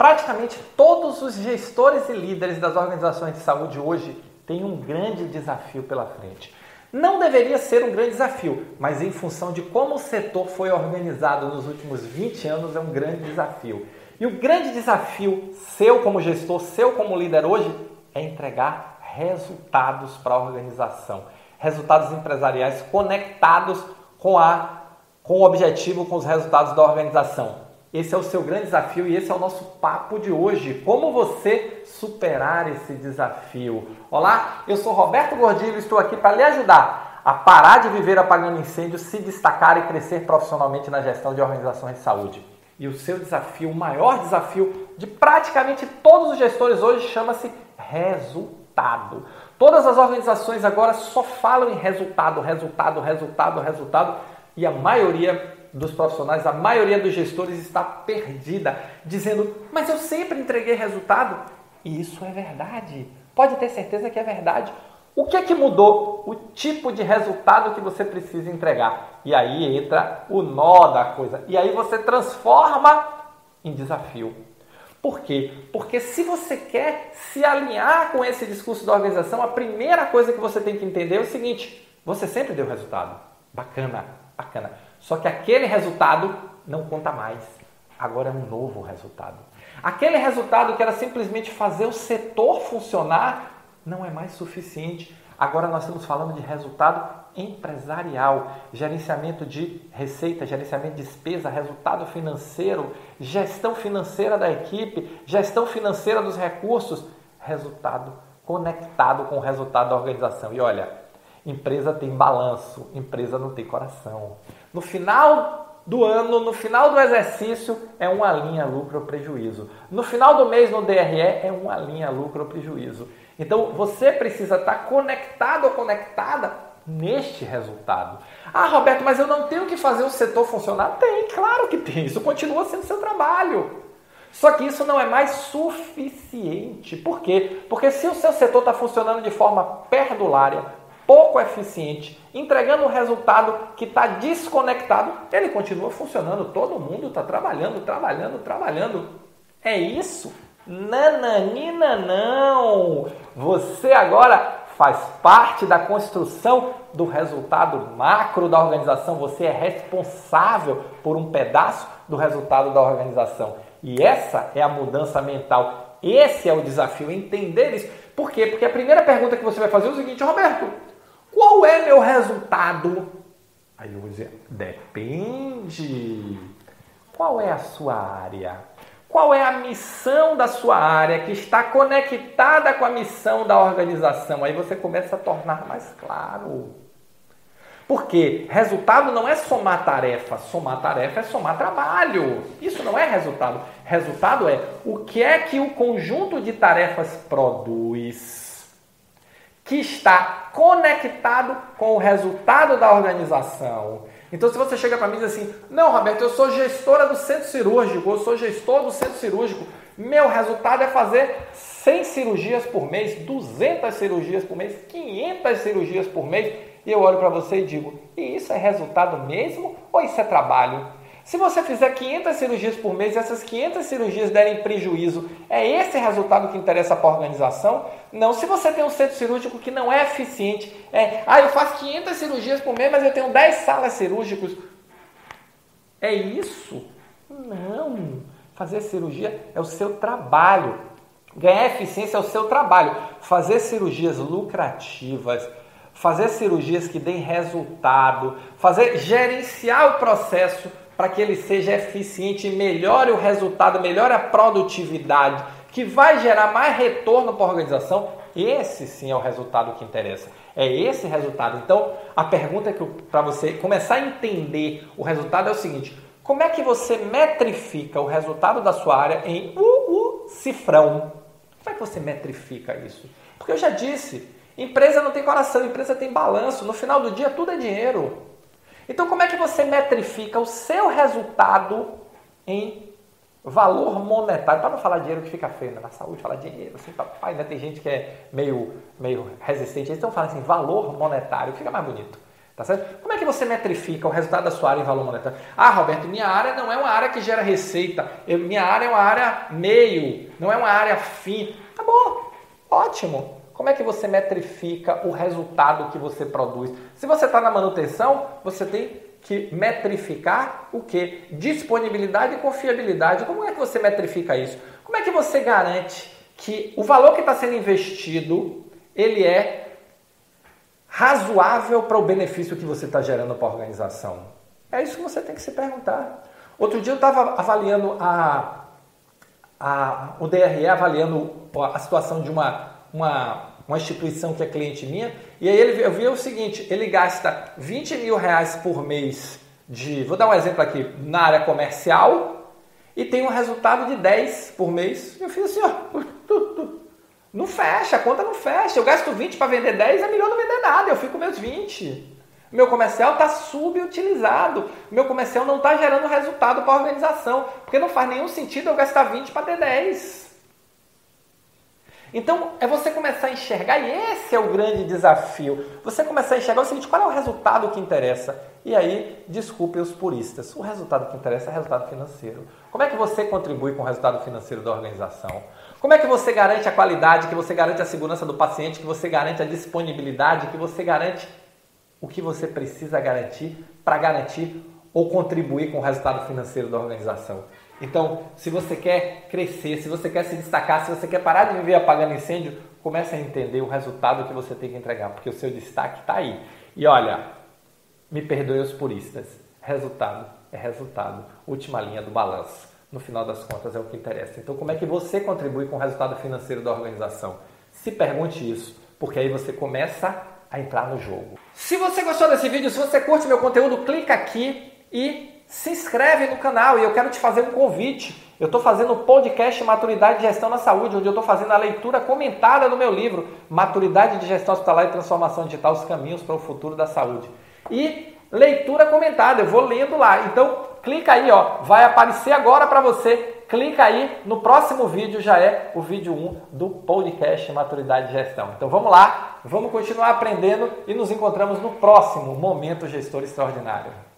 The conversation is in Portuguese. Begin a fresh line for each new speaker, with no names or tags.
Praticamente todos os gestores e líderes das organizações de saúde hoje têm um grande desafio pela frente. Não deveria ser um grande desafio, mas em função de como o setor foi organizado nos últimos 20 anos, é um grande desafio. E o grande desafio seu como gestor, seu como líder hoje, é entregar resultados para a organização. Resultados empresariais conectados com, a, com o objetivo, com os resultados da organização. Esse é o seu grande desafio e esse é o nosso papo de hoje. Como você superar esse desafio? Olá, eu sou Roberto Gordilho e estou aqui para lhe ajudar a parar de viver apagando incêndios, se destacar e crescer profissionalmente na gestão de organizações de saúde. E o seu desafio, o maior desafio de praticamente todos os gestores hoje, chama-se resultado. Todas as organizações agora só falam em resultado, resultado, resultado, resultado, e a maioria dos profissionais, a maioria dos gestores está perdida, dizendo: Mas eu sempre entreguei resultado. E isso é verdade. Pode ter certeza que é verdade. O que é que mudou? O tipo de resultado que você precisa entregar. E aí entra o nó da coisa. E aí você transforma em desafio. Por quê? Porque se você quer se alinhar com esse discurso da organização, a primeira coisa que você tem que entender é o seguinte: você sempre deu resultado. Bacana, bacana. Só que aquele resultado não conta mais. Agora é um novo resultado. Aquele resultado que era simplesmente fazer o setor funcionar não é mais suficiente. Agora nós estamos falando de resultado empresarial, gerenciamento de receita, gerenciamento de despesa, resultado financeiro, gestão financeira da equipe, gestão financeira dos recursos, resultado conectado com o resultado da organização. E olha, empresa tem balanço, empresa não tem coração. No final do ano, no final do exercício, é uma linha lucro ou prejuízo. No final do mês, no DRE, é uma linha lucro ou prejuízo. Então, você precisa estar conectado ou conectada neste resultado. Ah, Roberto, mas eu não tenho que fazer o setor funcionar? Tem, claro que tem. Isso continua sendo seu trabalho. Só que isso não é mais suficiente. Por quê? Porque se o seu setor está funcionando de forma perdulária, pouco eficiente, entregando um resultado que está desconectado, ele continua funcionando. Todo mundo está trabalhando, trabalhando, trabalhando. É isso? Nananina não! Você agora faz parte da construção do resultado macro da organização. Você é responsável por um pedaço do resultado da organização. E essa é a mudança mental. Esse é o desafio, entender isso. Por quê? Porque a primeira pergunta que você vai fazer é o seguinte, Roberto, qual é meu resultado? Aí eu vou dizer, depende. Qual é a sua área? Qual é a missão da sua área que está conectada com a missão da organização? Aí você começa a tornar mais claro. Porque resultado não é somar tarefa, somar tarefa é somar trabalho. Isso não é resultado. Resultado é o que é que o conjunto de tarefas produz que está conectado com o resultado da organização. Então, se você chega para mim e diz assim: Não, Roberto, eu sou gestora do centro cirúrgico, eu sou gestor do centro cirúrgico, meu resultado é fazer 100 cirurgias por mês, 200 cirurgias por mês, 500 cirurgias por mês, e eu olho para você e digo: E isso é resultado mesmo ou isso é trabalho? Se você fizer 500 cirurgias por mês e essas 500 cirurgias derem prejuízo, é esse resultado que interessa para a organização? Não. Se você tem um centro cirúrgico que não é eficiente, é, ah, eu faço 500 cirurgias por mês, mas eu tenho 10 salas cirúrgicas. É isso? Não. Fazer cirurgia é o seu trabalho. Ganhar eficiência é o seu trabalho. Fazer cirurgias lucrativas, fazer cirurgias que deem resultado, fazer gerenciar o processo para que ele seja eficiente, melhore o resultado, melhore a produtividade, que vai gerar mais retorno para a organização, esse sim é o resultado que interessa. É esse resultado. Então, a pergunta que para você começar a entender o resultado é o seguinte: como é que você metrifica o resultado da sua área em uh, uh, cifrão? Como é que você metrifica isso? Porque eu já disse, empresa não tem coração, empresa tem balanço. No final do dia, tudo é dinheiro. Então, como é que você metrifica o seu resultado em valor monetário? Para não falar dinheiro que fica feio né? na saúde, falar dinheiro, assim, papai, né? tem gente que é meio, meio resistente. Então, fala assim, valor monetário, fica mais bonito. Tá certo? Como é que você metrifica o resultado da sua área em valor monetário? Ah, Roberto, minha área não é uma área que gera receita. Eu, minha área é uma área meio, não é uma área fim. Tá bom, ótimo. Como é que você metrifica o resultado que você produz? Se você está na manutenção, você tem que metrificar o que? Disponibilidade e confiabilidade. Como é que você metrifica isso? Como é que você garante que o valor que está sendo investido ele é razoável para o benefício que você está gerando para a organização? É isso que você tem que se perguntar. Outro dia eu estava avaliando a, a, o DRE, avaliando a situação de uma, uma, uma instituição que é cliente minha, e aí ele, eu vi o seguinte, ele gasta 20 mil reais por mês de, vou dar um exemplo aqui, na área comercial, e tem um resultado de 10 por mês. Eu fiz assim, ó, não fecha, a conta não fecha. Eu gasto 20 para vender 10, é melhor não vender nada, eu fico com meus 20. Meu comercial está subutilizado. Meu comercial não está gerando resultado para a organização. Porque não faz nenhum sentido eu gastar 20 para ter 10. Então, é você começar a enxergar, e esse é o grande desafio. Você começar a enxergar o seguinte: qual é o resultado que interessa? E aí, desculpe os puristas, o resultado que interessa é o resultado financeiro. Como é que você contribui com o resultado financeiro da organização? Como é que você garante a qualidade, que você garante a segurança do paciente, que você garante a disponibilidade, que você garante o que você precisa garantir para garantir ou contribuir com o resultado financeiro da organização? Então, se você quer crescer, se você quer se destacar, se você quer parar de viver apagando incêndio, comece a entender o resultado que você tem que entregar, porque o seu destaque está aí. E olha, me perdoe os puristas, resultado é resultado, última linha do balanço. No final das contas é o que interessa. Então, como é que você contribui com o resultado financeiro da organização? Se pergunte isso, porque aí você começa a entrar no jogo. Se você gostou desse vídeo, se você curte meu conteúdo, clica aqui e se inscreve no canal e eu quero te fazer um convite. Eu estou fazendo o podcast Maturidade de Gestão na Saúde, onde eu estou fazendo a leitura comentada do meu livro Maturidade de Gestão Hospitalar e Transformação Digital, os caminhos para o futuro da saúde. E leitura comentada, eu vou lendo lá. Então, clica aí, ó, vai aparecer agora para você. Clica aí, no próximo vídeo já é o vídeo 1 do podcast Maturidade de Gestão. Então vamos lá, vamos continuar aprendendo e nos encontramos no próximo Momento Gestor Extraordinário.